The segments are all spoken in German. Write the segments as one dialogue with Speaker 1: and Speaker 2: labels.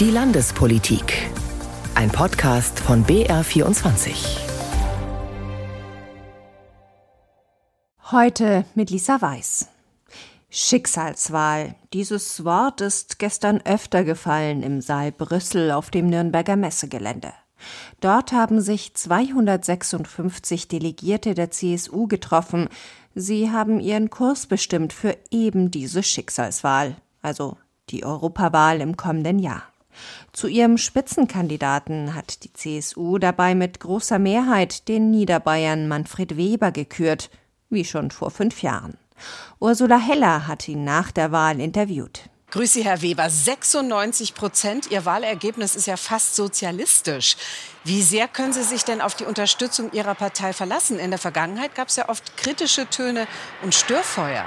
Speaker 1: Die Landespolitik. Ein Podcast von BR24.
Speaker 2: Heute mit Lisa Weiß. Schicksalswahl. Dieses Wort ist gestern öfter gefallen im Saal Brüssel auf dem Nürnberger Messegelände. Dort haben sich 256 Delegierte der CSU getroffen. Sie haben ihren Kurs bestimmt für eben diese Schicksalswahl, also die Europawahl im kommenden Jahr. Zu ihrem Spitzenkandidaten hat die CSU dabei mit großer Mehrheit den Niederbayern Manfred Weber gekürt, wie schon vor fünf Jahren. Ursula Heller hat ihn nach der Wahl interviewt.
Speaker 3: Grüß Sie, Herr Weber. 96 Prozent. Ihr Wahlergebnis ist ja fast sozialistisch. Wie sehr können Sie sich denn auf die Unterstützung Ihrer Partei verlassen? In der Vergangenheit gab es ja oft kritische Töne und Störfeuer.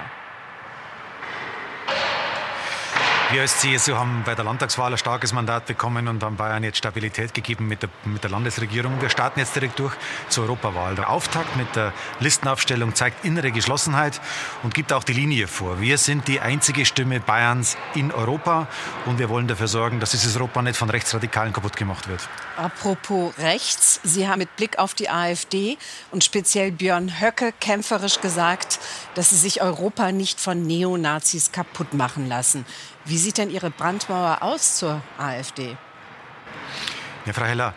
Speaker 4: Wir als CSU haben bei der Landtagswahl ein starkes Mandat bekommen und haben Bayern jetzt Stabilität gegeben mit der, mit der Landesregierung. Wir starten jetzt direkt durch zur Europawahl. Der Auftakt mit der Listenaufstellung zeigt innere Geschlossenheit und gibt auch die Linie vor. Wir sind die einzige Stimme Bayerns in Europa und wir wollen dafür sorgen, dass dieses Europa nicht von Rechtsradikalen kaputt gemacht wird.
Speaker 3: Apropos rechts, Sie haben mit Blick auf die AfD und speziell Björn Höcke kämpferisch gesagt, dass Sie sich Europa nicht von Neonazis kaputt machen lassen. Wie sieht denn Ihre Brandmauer aus zur AfD?
Speaker 4: Ja, Frau Heller,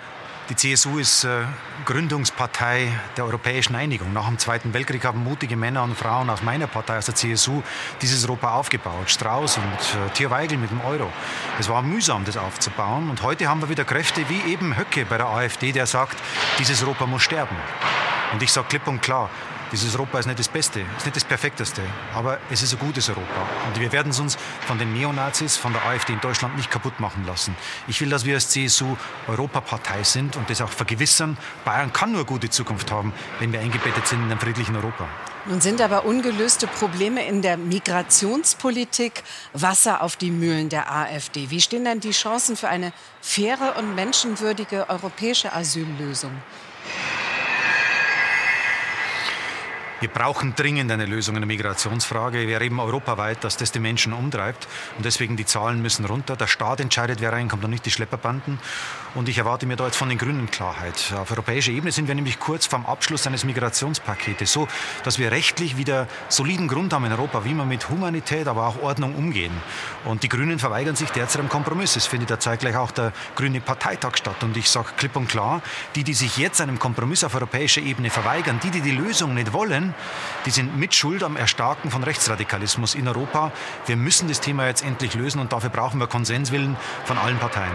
Speaker 4: die CSU ist äh, Gründungspartei der europäischen Einigung. Nach dem Zweiten Weltkrieg haben mutige Männer und Frauen aus meiner Partei, aus der CSU, dieses Europa aufgebaut. Strauß und äh, Thierweigel mit dem Euro. Es war mühsam, das aufzubauen. Und heute haben wir wieder Kräfte wie eben Höcke bei der AfD, der sagt, dieses Europa muss sterben. Und ich sage klipp und klar, dieses Europa ist nicht das Beste, ist nicht das Perfekteste, aber es ist ein gutes Europa. Und wir werden es uns von den Neonazis, von der AfD in Deutschland nicht kaputt machen lassen. Ich will, dass wir als CSU Europapartei sind und das auch vergewissern. Bayern kann nur eine gute Zukunft haben, wenn wir eingebettet sind in einem friedlichen Europa.
Speaker 3: Nun sind aber ungelöste Probleme in der Migrationspolitik Wasser auf die Mühlen der AfD. Wie stehen denn die Chancen für eine faire und menschenwürdige europäische Asyllösung?
Speaker 4: Wir brauchen dringend eine Lösung in der Migrationsfrage. Wir erleben europaweit, dass das die Menschen umtreibt. Und deswegen die Zahlen müssen runter. Der Staat entscheidet, wer reinkommt und nicht die Schlepperbanden. Und ich erwarte mir da jetzt von den Grünen Klarheit. Auf europäischer Ebene sind wir nämlich kurz vorm Abschluss eines Migrationspaketes, so dass wir rechtlich wieder soliden Grund haben in Europa, wie wir mit Humanität, aber auch Ordnung umgehen. Und die Grünen verweigern sich derzeit am Kompromiss. Es findet ja zeitgleich auch der Grüne Parteitag statt. Und ich sage klipp und klar, die, die sich jetzt einem Kompromiss auf europäischer Ebene verweigern, die, die die Lösung nicht wollen, die sind mitschuld am Erstarken von Rechtsradikalismus in Europa. Wir müssen das Thema jetzt endlich lösen und dafür brauchen wir Konsenswillen von allen Parteien.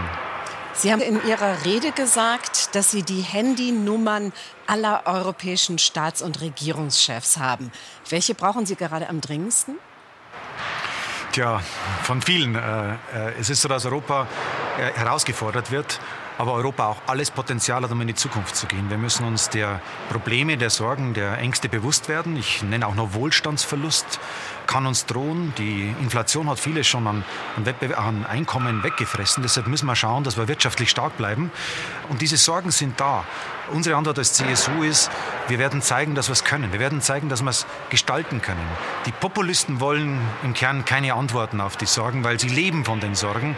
Speaker 3: Sie haben in Ihrer Rede gesagt, dass Sie die Handynummern aller europäischen Staats- und Regierungschefs haben. Welche brauchen Sie gerade am dringendsten?
Speaker 4: Tja, von vielen. Äh, äh, es ist so, dass Europa äh, herausgefordert wird aber Europa auch alles Potenzial hat, um in die Zukunft zu gehen. Wir müssen uns der Probleme, der Sorgen, der Ängste bewusst werden. Ich nenne auch noch Wohlstandsverlust kann uns drohen. Die Inflation hat vieles schon an, an, an Einkommen weggefressen. Deshalb müssen wir schauen, dass wir wirtschaftlich stark bleiben. Und diese Sorgen sind da. Unsere Antwort als CSU ist, wir werden zeigen, dass wir es können. Wir werden zeigen, dass wir es gestalten können. Die Populisten wollen im Kern keine Antworten auf die Sorgen, weil sie leben von den Sorgen.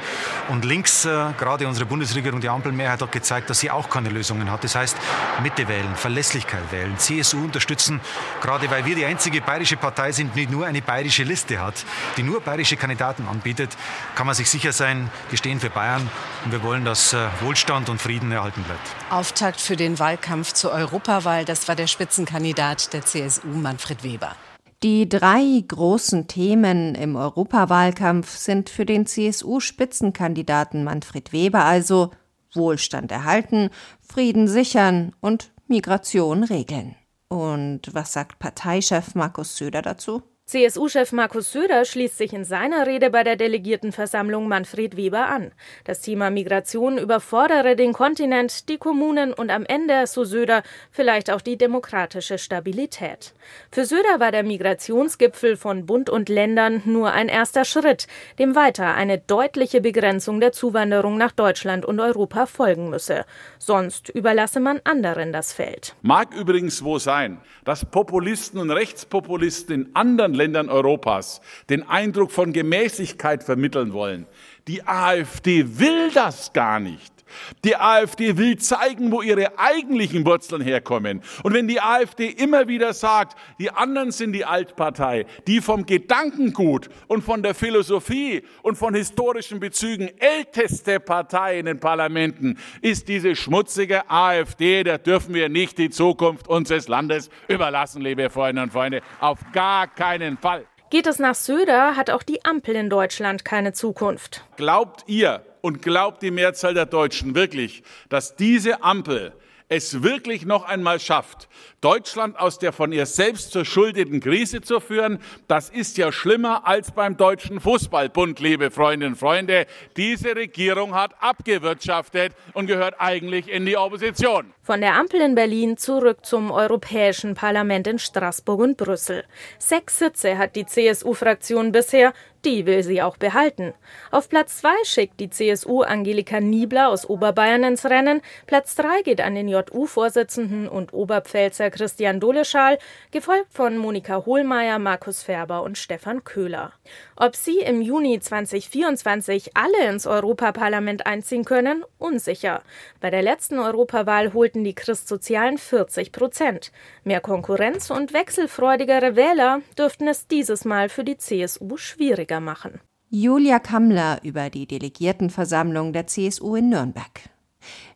Speaker 4: Und links, äh, gerade unsere Bundesregierung, die Ampelmehrheit hat gezeigt, dass sie auch keine Lösungen hat. Das heißt, Mitte wählen, Verlässlichkeit wählen, CSU unterstützen, gerade weil wir die einzige bayerische Partei sind, die nur eine bayerische Liste hat, die nur bayerische Kandidaten anbietet, kann man sich sicher sein, die stehen für Bayern und wir wollen, dass äh, Wohlstand und Frieden erhalten bleibt.
Speaker 3: Auftakt für den Wahlkampf zur Europawahl, das war der Spitzenkandidat der CSU, Manfred Weber.
Speaker 2: Die drei großen Themen im Europawahlkampf sind für den CSU-Spitzenkandidaten Manfred Weber also Wohlstand erhalten, Frieden sichern und Migration regeln. Und was sagt Parteichef Markus Söder dazu?
Speaker 5: CSU-Chef Markus Söder schließt sich in seiner Rede bei der Delegiertenversammlung Manfred Weber an. Das Thema Migration überfordere den Kontinent, die Kommunen und am Ende, so Söder, vielleicht auch die demokratische Stabilität. Für Söder war der Migrationsgipfel von Bund und Ländern nur ein erster Schritt, dem weiter eine deutliche Begrenzung der Zuwanderung nach Deutschland und Europa folgen müsse. Sonst überlasse man anderen das Feld.
Speaker 6: Mag übrigens wo sein, dass Populisten und Rechtspopulisten in anderen Ländern Europas den Eindruck von Gemäßigkeit vermitteln wollen. Die AfD will das gar nicht. Die AfD will zeigen, wo ihre eigentlichen Wurzeln herkommen. Und wenn die AfD immer wieder sagt, die anderen sind die Altpartei, die vom Gedankengut und von der Philosophie und von historischen Bezügen älteste Partei in den Parlamenten, ist diese schmutzige AfD, da dürfen wir nicht die Zukunft unseres Landes überlassen, liebe Freundinnen und Freunde. Auf gar keinen Fall.
Speaker 5: Geht es nach Söder, hat auch die Ampel in Deutschland keine Zukunft.
Speaker 6: Glaubt ihr und glaubt die Mehrzahl der Deutschen wirklich, dass diese Ampel es wirklich noch einmal schafft, Deutschland aus der von ihr selbst verschuldeten Krise zu führen, das ist ja schlimmer als beim Deutschen Fußballbund, liebe Freundinnen und Freunde. Diese Regierung hat abgewirtschaftet und gehört eigentlich in die Opposition.
Speaker 5: Von der Ampel in Berlin zurück zum Europäischen Parlament in Straßburg und Brüssel. Sechs Sitze hat die CSU-Fraktion bisher, die will sie auch behalten. Auf Platz zwei schickt die CSU Angelika Niebler aus Oberbayern ins Rennen. Platz drei geht an den JU-Vorsitzenden und Oberpfälzer Christian Doleschal, gefolgt von Monika Hohlmeier, Markus Färber und Stefan Köhler. Ob sie im Juni 2024 alle ins Europaparlament einziehen können, unsicher. Bei der letzten Europawahl holten die Christsozialen 40 Prozent. Mehr Konkurrenz und wechselfreudigere Wähler dürften es dieses Mal für die CSU schwieriger machen.
Speaker 2: Julia Kammler über die Delegiertenversammlung der CSU in Nürnberg.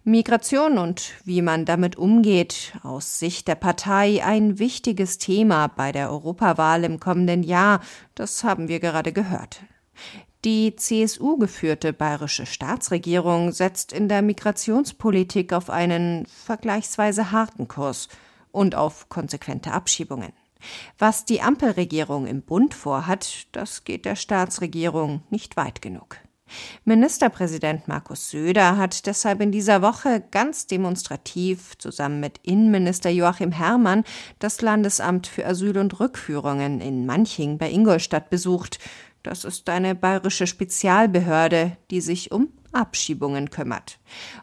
Speaker 2: Migration und wie man damit umgeht, aus Sicht der Partei ein wichtiges Thema bei der Europawahl im kommenden Jahr, das haben wir gerade gehört. Die CSU geführte bayerische Staatsregierung setzt in der Migrationspolitik auf einen vergleichsweise harten Kurs und auf konsequente Abschiebungen. Was die Ampelregierung im Bund vorhat, das geht der Staatsregierung nicht weit genug. Ministerpräsident Markus Söder hat deshalb in dieser Woche ganz demonstrativ zusammen mit Innenminister Joachim Herrmann das Landesamt für Asyl und Rückführungen in Manching bei Ingolstadt besucht. Das ist eine bayerische Spezialbehörde, die sich um Abschiebungen kümmert.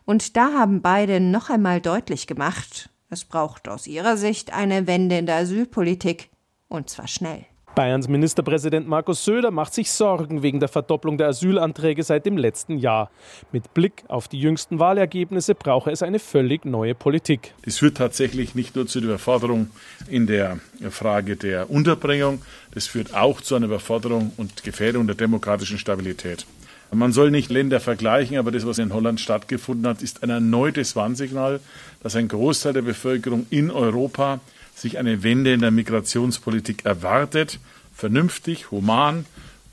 Speaker 2: Und da haben beide noch einmal deutlich gemacht, es braucht aus ihrer Sicht eine Wende in der Asylpolitik, und zwar schnell.
Speaker 7: Bayerns Ministerpräsident Markus Söder macht sich Sorgen wegen der Verdopplung der Asylanträge seit dem letzten Jahr. Mit Blick auf die jüngsten Wahlergebnisse brauche es eine völlig neue Politik.
Speaker 6: Es führt tatsächlich nicht nur zu der Überforderung in der Frage der Unterbringung, das führt auch zu einer Überforderung und Gefährdung der demokratischen Stabilität. Man soll nicht Länder vergleichen, aber das, was in Holland stattgefunden hat, ist ein erneutes Warnsignal, dass ein Großteil der Bevölkerung in Europa sich eine Wende in der Migrationspolitik erwartet, vernünftig, human,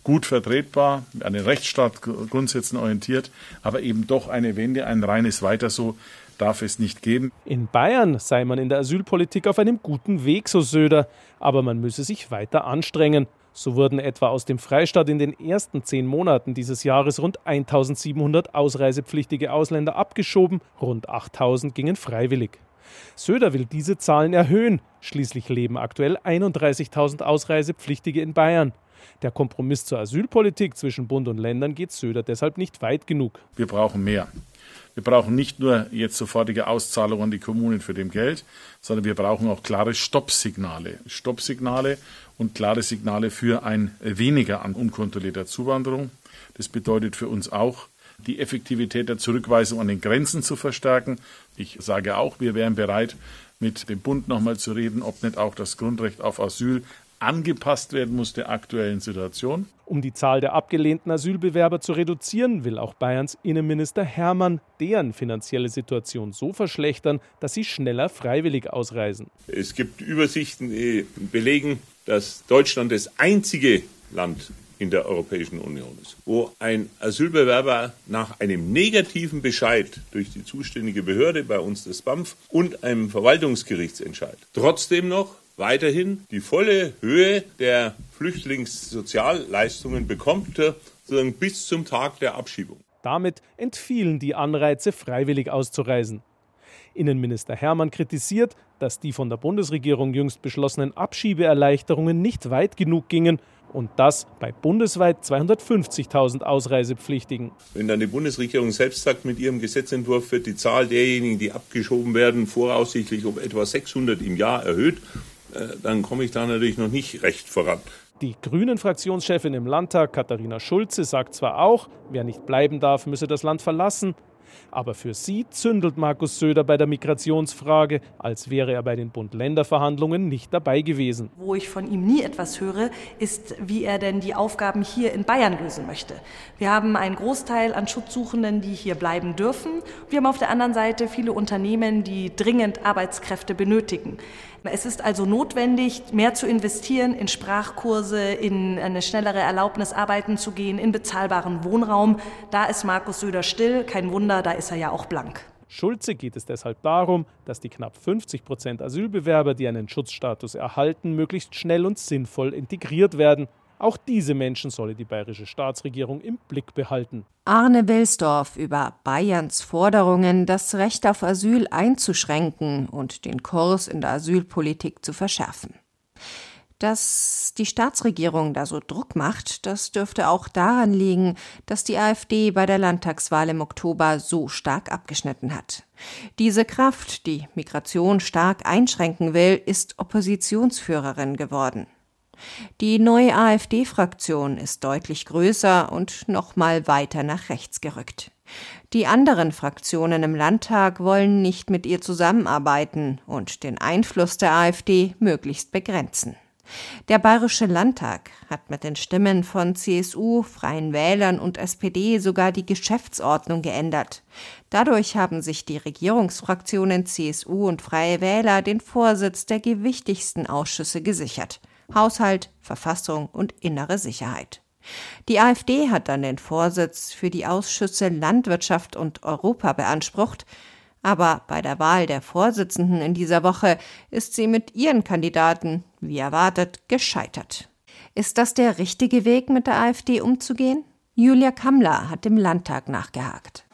Speaker 6: gut vertretbar, an den Rechtsstaatgrundsätzen orientiert, aber eben doch eine Wende, ein reines Weiter so darf es nicht geben.
Speaker 7: In Bayern sei man in der Asylpolitik auf einem guten Weg, so Söder, aber man müsse sich weiter anstrengen. So wurden etwa aus dem Freistaat in den ersten zehn Monaten dieses Jahres rund 1700 ausreisepflichtige Ausländer abgeschoben, rund 8000 gingen freiwillig. Söder will diese Zahlen erhöhen. Schließlich leben aktuell 31.000 Ausreisepflichtige in Bayern. Der Kompromiss zur Asylpolitik zwischen Bund und Ländern geht Söder deshalb nicht weit genug.
Speaker 6: Wir brauchen mehr. Wir brauchen nicht nur jetzt sofortige Auszahlungen an die Kommunen für dem Geld, sondern wir brauchen auch klare Stoppsignale. Stoppsignale und klare Signale für ein weniger an unkontrollierter Zuwanderung. Das bedeutet für uns auch, die Effektivität der Zurückweisung an den Grenzen zu verstärken. Ich sage auch, wir wären bereit, mit dem Bund nochmal zu reden, ob nicht auch das Grundrecht auf Asyl angepasst werden muss der aktuellen Situation.
Speaker 7: Um die Zahl der abgelehnten Asylbewerber zu reduzieren, will auch Bayerns Innenminister Hermann deren finanzielle Situation so verschlechtern, dass sie schneller freiwillig ausreisen.
Speaker 8: Es gibt Übersichten, die belegen, dass Deutschland das einzige Land in der Europäischen Union ist, wo ein Asylbewerber nach einem negativen Bescheid durch die zuständige Behörde, bei uns das BAMF, und einem Verwaltungsgerichtsentscheid trotzdem noch weiterhin die volle Höhe der Flüchtlingssozialleistungen bekommt, sozusagen bis zum Tag der Abschiebung.
Speaker 7: Damit entfielen die Anreize, freiwillig auszureisen. Innenminister Hermann kritisiert, dass die von der Bundesregierung jüngst beschlossenen Abschiebeerleichterungen nicht weit genug gingen und das bei bundesweit 250.000 Ausreisepflichtigen.
Speaker 8: Wenn dann die Bundesregierung selbst sagt, mit ihrem Gesetzentwurf wird die Zahl derjenigen, die abgeschoben werden, voraussichtlich um etwa 600 im Jahr erhöht, äh, dann komme ich da natürlich noch nicht recht voran.
Speaker 7: Die Grünen-Fraktionschefin im Landtag, Katharina Schulze, sagt zwar auch, wer nicht bleiben darf, müsse das Land verlassen, aber für sie zündelt Markus Söder bei der Migrationsfrage, als wäre er bei den Bund-Länder-Verhandlungen nicht dabei gewesen.
Speaker 9: Wo ich von ihm nie etwas höre, ist, wie er denn die Aufgaben hier in Bayern lösen möchte. Wir haben einen Großteil an Schutzsuchenden, die hier bleiben dürfen. Wir haben auf der anderen Seite viele Unternehmen, die dringend Arbeitskräfte benötigen. Es ist also notwendig, mehr zu investieren in Sprachkurse, in eine schnellere Erlaubnis, arbeiten zu gehen, in bezahlbaren Wohnraum. Da ist Markus Söder still. Kein Wunder, da ist er ja auch blank.
Speaker 7: Schulze geht es deshalb darum, dass die knapp 50 Prozent Asylbewerber, die einen Schutzstatus erhalten, möglichst schnell und sinnvoll integriert werden. Auch diese Menschen solle die bayerische Staatsregierung im Blick behalten.
Speaker 2: Arne Wilsdorf über Bayerns Forderungen, das Recht auf Asyl einzuschränken und den Kurs in der Asylpolitik zu verschärfen. Dass die Staatsregierung da so Druck macht, das dürfte auch daran liegen, dass die AfD bei der Landtagswahl im Oktober so stark abgeschnitten hat. Diese Kraft, die Migration stark einschränken will, ist Oppositionsführerin geworden. Die neue AfD-Fraktion ist deutlich größer und noch mal weiter nach rechts gerückt. Die anderen Fraktionen im Landtag wollen nicht mit ihr zusammenarbeiten und den Einfluss der AfD möglichst begrenzen. Der Bayerische Landtag hat mit den Stimmen von CSU, Freien Wählern und SPD sogar die Geschäftsordnung geändert. Dadurch haben sich die Regierungsfraktionen CSU und Freie Wähler den Vorsitz der gewichtigsten Ausschüsse gesichert. Haushalt, Verfassung und innere Sicherheit. Die AfD hat dann den Vorsitz für die Ausschüsse Landwirtschaft und Europa beansprucht, aber bei der Wahl der Vorsitzenden in dieser Woche ist sie mit ihren Kandidaten, wie erwartet, gescheitert. Ist das der richtige Weg, mit der AfD umzugehen? Julia Kammler hat im Landtag nachgehakt.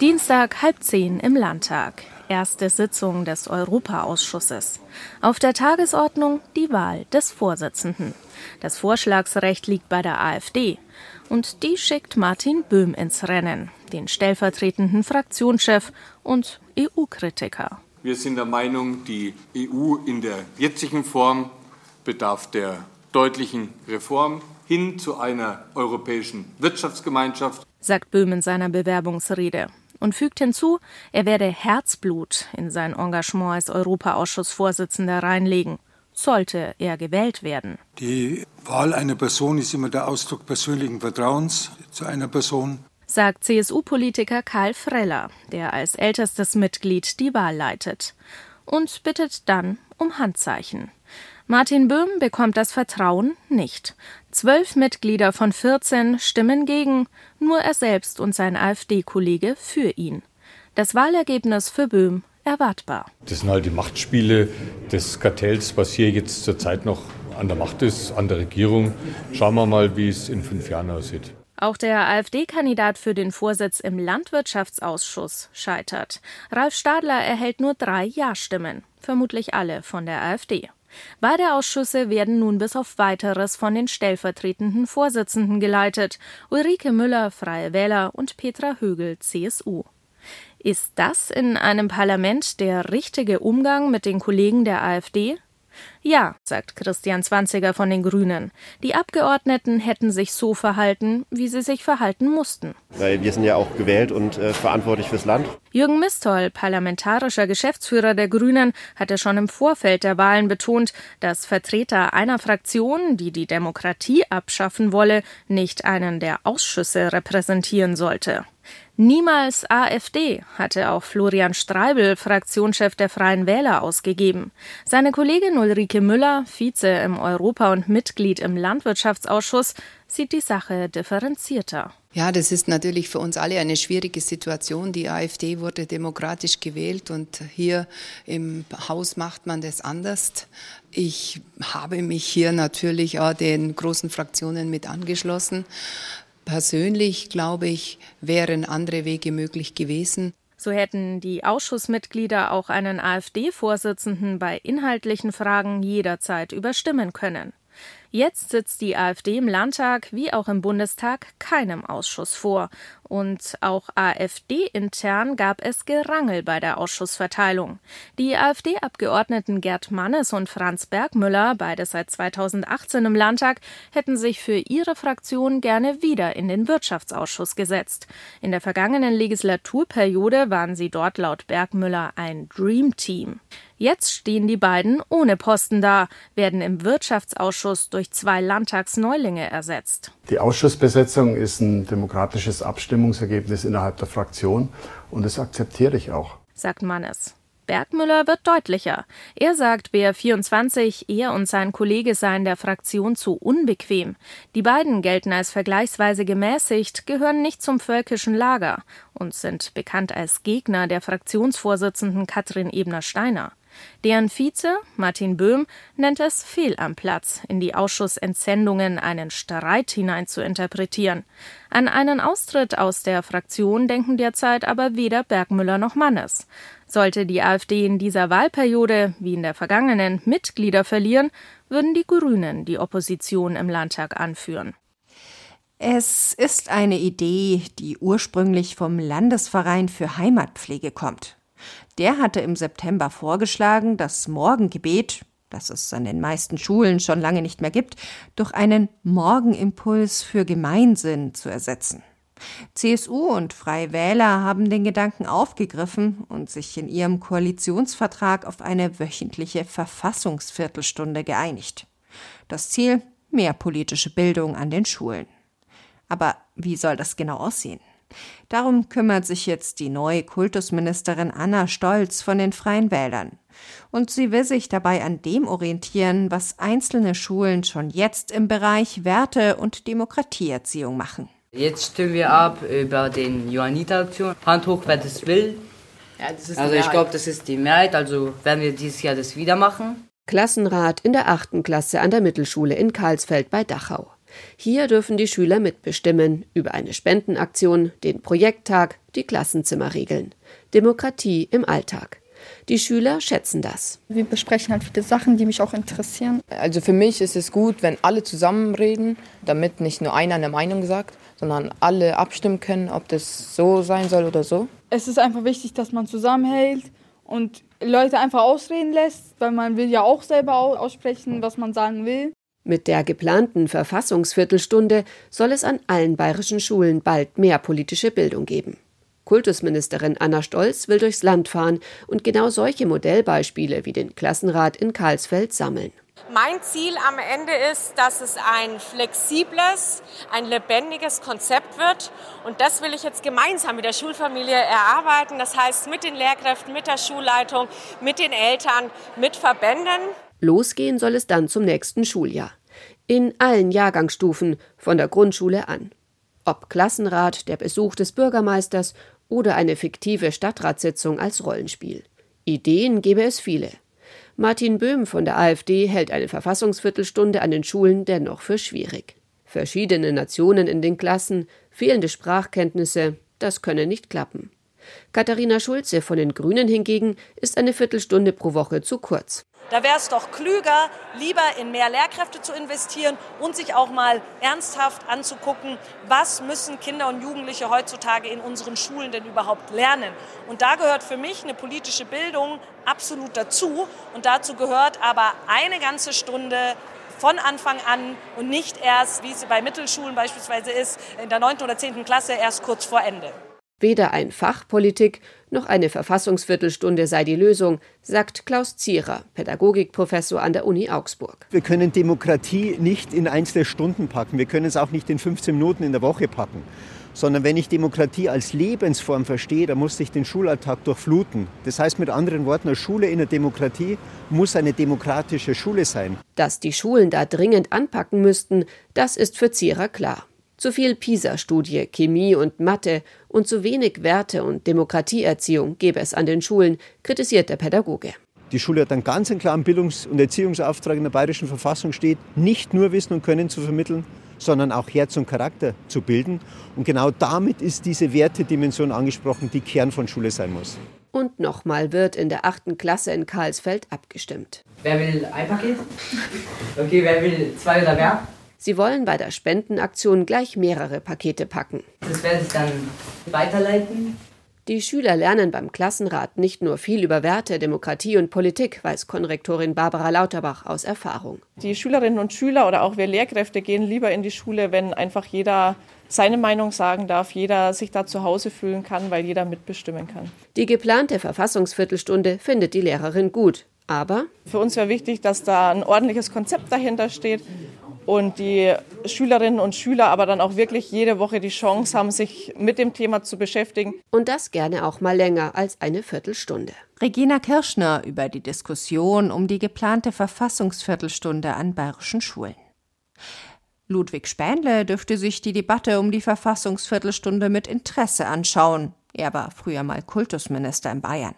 Speaker 5: Dienstag halb zehn im Landtag erste Sitzung des Europaausschusses. Auf der Tagesordnung die Wahl des Vorsitzenden. Das Vorschlagsrecht liegt bei der AfD. Und die schickt Martin Böhm ins Rennen, den stellvertretenden Fraktionschef und EU-Kritiker.
Speaker 10: Wir sind der Meinung, die EU in der jetzigen Form bedarf der deutlichen Reform hin zu einer europäischen Wirtschaftsgemeinschaft,
Speaker 5: sagt Böhm in seiner Bewerbungsrede und fügt hinzu, er werde Herzblut in sein Engagement als Europaausschussvorsitzender reinlegen, sollte er gewählt werden.
Speaker 11: Die Wahl einer Person ist immer der Ausdruck persönlichen Vertrauens zu einer Person,
Speaker 5: sagt CSU-Politiker Karl Freller, der als ältestes Mitglied die Wahl leitet, und bittet dann um Handzeichen. Martin Böhm bekommt das Vertrauen nicht. Zwölf Mitglieder von 14 stimmen gegen, nur er selbst und sein AfD-Kollege für ihn. Das Wahlergebnis für Böhm erwartbar.
Speaker 12: Das sind halt die Machtspiele des Kartells, was hier jetzt zurzeit noch an der Macht ist, an der Regierung. Schauen wir mal, wie es in fünf Jahren aussieht.
Speaker 5: Auch der AfD-Kandidat für den Vorsitz im Landwirtschaftsausschuss scheitert. Ralf Stadler erhält nur drei Ja-Stimmen, vermutlich alle von der AfD. Beide Ausschüsse werden nun bis auf weiteres von den stellvertretenden Vorsitzenden geleitet, Ulrike Müller, Freie Wähler und Petra Högel, CSU. Ist das in einem Parlament der richtige Umgang mit den Kollegen der AfD? Ja, sagt Christian Zwanziger von den Grünen. Die Abgeordneten hätten sich so verhalten, wie sie sich verhalten mussten.
Speaker 13: Weil wir sind ja auch gewählt und äh, verantwortlich fürs Land.
Speaker 5: Jürgen Mistoll, parlamentarischer Geschäftsführer der Grünen, hatte schon im Vorfeld der Wahlen betont, dass Vertreter einer Fraktion, die die Demokratie abschaffen wolle, nicht einen der Ausschüsse repräsentieren sollte. Niemals AfD hatte auch Florian Streibel, Fraktionschef der Freien Wähler, ausgegeben. Seine Kollegin Ulrike Müller, Vize im Europa- und Mitglied im Landwirtschaftsausschuss, sieht die Sache differenzierter.
Speaker 14: Ja, das ist natürlich für uns alle eine schwierige Situation. Die AfD wurde demokratisch gewählt und hier im Haus macht man das anders. Ich habe mich hier natürlich auch den großen Fraktionen mit angeschlossen. Persönlich, glaube ich, wären andere Wege möglich gewesen.
Speaker 5: So hätten die Ausschussmitglieder auch einen AfD-Vorsitzenden bei inhaltlichen Fragen jederzeit überstimmen können. Jetzt sitzt die AfD im Landtag wie auch im Bundestag keinem Ausschuss vor. Und auch AfD-intern gab es Gerangel bei der Ausschussverteilung. Die AfD-Abgeordneten Gerd Mannes und Franz Bergmüller, beide seit 2018 im Landtag, hätten sich für ihre Fraktion gerne wieder in den Wirtschaftsausschuss gesetzt. In der vergangenen Legislaturperiode waren sie dort laut Bergmüller ein Dream Team. Jetzt stehen die beiden ohne Posten da, werden im Wirtschaftsausschuss durch zwei Landtagsneulinge ersetzt.
Speaker 15: Die Ausschussbesetzung ist ein demokratisches Abstimmungsergebnis innerhalb der Fraktion und das akzeptiere ich auch,
Speaker 5: sagt Mannes. Bergmüller wird deutlicher. Er sagt BR24, er und sein Kollege seien der Fraktion zu unbequem. Die beiden gelten als vergleichsweise gemäßigt, gehören nicht zum völkischen Lager und sind bekannt als Gegner der Fraktionsvorsitzenden Katrin Ebner-Steiner. Deren Vize, Martin Böhm, nennt es fehl am Platz, in die Ausschussentsendungen einen Streit hinein zu interpretieren. An einen Austritt aus der Fraktion denken derzeit aber weder Bergmüller noch Mannes. Sollte die AfD in dieser Wahlperiode, wie in der vergangenen, Mitglieder verlieren, würden die Grünen die Opposition im Landtag anführen.
Speaker 2: Es ist eine Idee, die ursprünglich vom Landesverein für Heimatpflege kommt. Der hatte im September vorgeschlagen, das Morgengebet, das es an den meisten Schulen schon lange nicht mehr gibt, durch einen Morgenimpuls für Gemeinsinn zu ersetzen. CSU und Freie Wähler haben den Gedanken aufgegriffen und sich in ihrem Koalitionsvertrag auf eine wöchentliche Verfassungsviertelstunde geeinigt. Das Ziel mehr politische Bildung an den Schulen. Aber wie soll das genau aussehen? Darum kümmert sich jetzt die neue Kultusministerin Anna Stolz von den Freien Wählern. Und sie will sich dabei an dem orientieren, was einzelne Schulen schon jetzt im Bereich Werte- und Demokratieerziehung machen.
Speaker 16: Jetzt stimmen wir ab über den Johanniter-Option. Hand hoch, wer das will. Ja, das also ich glaube, das ist die Mehrheit, also werden wir dieses Jahr das wieder machen.
Speaker 17: Klassenrat in der achten Klasse an der Mittelschule in Karlsfeld bei Dachau. Hier dürfen die Schüler mitbestimmen über eine Spendenaktion, den Projekttag, die Klassenzimmerregeln. Demokratie im Alltag. Die Schüler schätzen das.
Speaker 18: Wir besprechen halt viele Sachen, die mich auch interessieren.
Speaker 19: Also für mich ist es gut, wenn alle zusammen reden, damit nicht nur einer eine Meinung sagt, sondern alle abstimmen können, ob das so sein soll oder so.
Speaker 18: Es ist einfach wichtig, dass man zusammenhält und Leute einfach ausreden lässt, weil man will ja auch selber aussprechen, was man sagen will.
Speaker 17: Mit der geplanten Verfassungsviertelstunde soll es an allen bayerischen Schulen bald mehr politische Bildung geben. Kultusministerin Anna Stolz will durchs Land fahren und genau solche Modellbeispiele wie den Klassenrat in Karlsfeld sammeln.
Speaker 20: Mein Ziel am Ende ist, dass es ein flexibles, ein lebendiges Konzept wird. Und das will ich jetzt gemeinsam mit der Schulfamilie erarbeiten. Das heißt mit den Lehrkräften, mit der Schulleitung, mit den Eltern, mit Verbänden.
Speaker 17: Losgehen soll es dann zum nächsten Schuljahr in allen Jahrgangsstufen von der Grundschule an. Ob Klassenrat, der Besuch des Bürgermeisters oder eine fiktive Stadtratssitzung als Rollenspiel. Ideen gebe es viele. Martin Böhm von der AfD hält eine Verfassungsviertelstunde an den Schulen dennoch für schwierig. Verschiedene Nationen in den Klassen, fehlende Sprachkenntnisse, das könne nicht klappen. Katharina Schulze von den Grünen hingegen ist eine Viertelstunde pro Woche zu kurz.
Speaker 21: Da wäre es doch klüger, lieber in mehr Lehrkräfte zu investieren und sich auch mal ernsthaft anzugucken, was müssen Kinder und Jugendliche heutzutage in unseren Schulen denn überhaupt lernen. Und da gehört für mich eine politische Bildung absolut dazu. Und dazu gehört aber eine ganze Stunde von Anfang an und nicht erst, wie es bei Mittelschulen beispielsweise ist, in der 9. oder 10. Klasse erst kurz vor Ende.
Speaker 17: Weder ein Fachpolitik noch eine Verfassungsviertelstunde sei die Lösung, sagt Klaus Zierer, Pädagogikprofessor an der Uni Augsburg.
Speaker 22: Wir können Demokratie nicht in einzelne Stunden packen. Wir können es auch nicht in 15 Minuten in der Woche packen. Sondern wenn ich Demokratie als Lebensform verstehe, dann muss ich den Schulalltag durchfluten. Das heißt mit anderen Worten, eine Schule in der Demokratie muss eine demokratische Schule sein.
Speaker 17: Dass die Schulen da dringend anpacken müssten, das ist für Zierer klar. Zu viel PISA-Studie, Chemie und Mathe und zu wenig Werte- und Demokratieerziehung gäbe es an den Schulen, kritisiert der Pädagoge.
Speaker 22: Die Schule hat einen ganz klaren Bildungs- und Erziehungsauftrag in der bayerischen Verfassung steht, nicht nur Wissen und Können zu vermitteln, sondern auch Herz und Charakter zu bilden. Und genau damit ist diese Wertedimension angesprochen, die Kern von Schule sein muss.
Speaker 17: Und nochmal wird in der achten Klasse in Karlsfeld abgestimmt.
Speaker 16: Wer will ein Paket? Okay, wer will zwei oder mehr?
Speaker 17: Sie wollen bei der Spendenaktion gleich mehrere Pakete packen.
Speaker 16: Das werde ich dann weiterleiten.
Speaker 17: Die Schüler lernen beim Klassenrat nicht nur viel über Werte, Demokratie und Politik, weiß Konrektorin Barbara Lauterbach aus Erfahrung.
Speaker 23: Die Schülerinnen und Schüler oder auch wir Lehrkräfte gehen lieber in die Schule, wenn einfach jeder seine Meinung sagen darf, jeder sich da zu Hause fühlen kann, weil jeder mitbestimmen kann.
Speaker 17: Die geplante Verfassungsviertelstunde findet die Lehrerin gut. Aber
Speaker 23: für uns wäre wichtig, dass da ein ordentliches Konzept dahinter steht und die Schülerinnen und Schüler aber dann auch wirklich jede Woche die Chance haben, sich mit dem Thema zu beschäftigen.
Speaker 17: Und das gerne auch mal länger als eine Viertelstunde.
Speaker 2: Regina Kirschner über die Diskussion um die geplante Verfassungsviertelstunde an bayerischen Schulen. Ludwig Spähnle dürfte sich die Debatte um die Verfassungsviertelstunde mit Interesse anschauen. Er war früher mal Kultusminister in Bayern.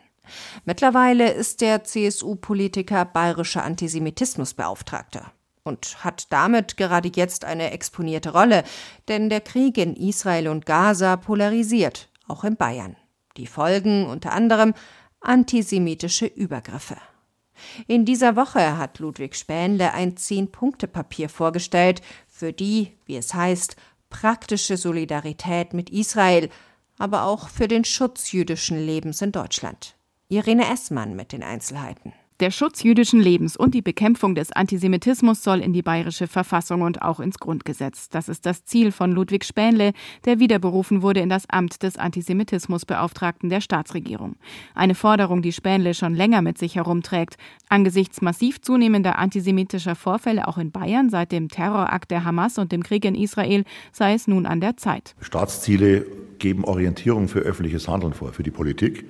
Speaker 2: Mittlerweile ist der CSU-Politiker bayerischer Antisemitismusbeauftragter und hat damit gerade jetzt eine exponierte Rolle, denn der Krieg in Israel und Gaza polarisiert, auch in Bayern. Die Folgen unter anderem antisemitische Übergriffe. In dieser Woche hat Ludwig Spähnle ein Zehn-Punkte-Papier vorgestellt, für die, wie es heißt, praktische Solidarität mit Israel, aber auch für den Schutz jüdischen Lebens in Deutschland. Irene Essmann mit den Einzelheiten.
Speaker 24: Der Schutz jüdischen Lebens und die Bekämpfung des Antisemitismus soll in die bayerische Verfassung und auch ins Grundgesetz. Das ist das Ziel von Ludwig Spähnle, der wiederberufen wurde in das Amt des Antisemitismusbeauftragten der Staatsregierung. Eine Forderung, die Spähnle schon länger mit sich herumträgt. Angesichts massiv zunehmender antisemitischer Vorfälle auch in Bayern seit dem Terrorakt der Hamas und dem Krieg in Israel sei es nun an der Zeit.
Speaker 25: Staatsziele geben Orientierung für öffentliches Handeln vor, für die Politik.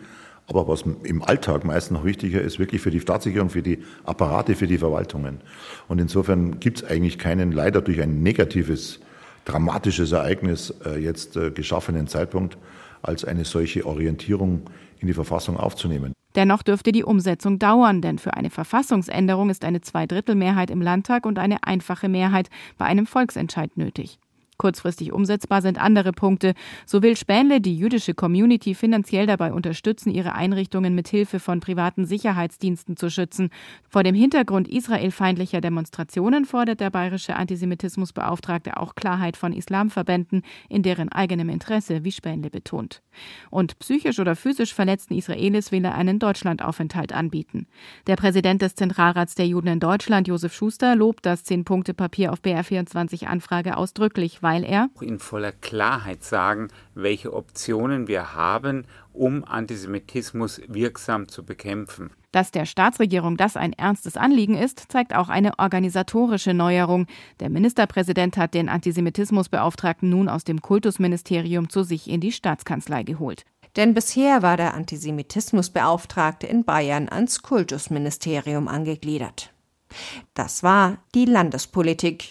Speaker 25: Aber was im Alltag meist noch wichtiger ist, wirklich für die Staatsicherung, für die Apparate, für die Verwaltungen. Und insofern gibt es eigentlich keinen leider durch ein negatives, dramatisches Ereignis äh, jetzt äh, geschaffenen Zeitpunkt, als eine solche Orientierung in die Verfassung aufzunehmen.
Speaker 24: Dennoch dürfte die Umsetzung dauern, denn für eine Verfassungsänderung ist eine Zweidrittelmehrheit im Landtag und eine einfache Mehrheit bei einem Volksentscheid nötig. Kurzfristig umsetzbar sind andere Punkte. So will Spähnle die jüdische Community finanziell dabei unterstützen, ihre Einrichtungen mit Hilfe von privaten Sicherheitsdiensten zu schützen. Vor dem Hintergrund israelfeindlicher Demonstrationen fordert der bayerische Antisemitismusbeauftragte auch Klarheit von Islamverbänden in deren eigenem Interesse, wie Spähnle betont. Und psychisch oder physisch verletzten Israelis will er einen Deutschlandaufenthalt anbieten. Der Präsident des Zentralrats der Juden in Deutschland, Josef Schuster, lobt das Zehn-Punkte-Papier auf BR24-Anfrage ausdrücklich, weil er
Speaker 26: in voller Klarheit sagen, welche Optionen wir haben, um Antisemitismus wirksam zu bekämpfen.
Speaker 24: Dass der Staatsregierung das ein ernstes Anliegen ist, zeigt auch eine organisatorische Neuerung. Der Ministerpräsident hat den Antisemitismusbeauftragten nun aus dem Kultusministerium zu sich in die Staatskanzlei geholt.
Speaker 2: Denn bisher war der Antisemitismusbeauftragte in Bayern ans Kultusministerium angegliedert. Das war die Landespolitik,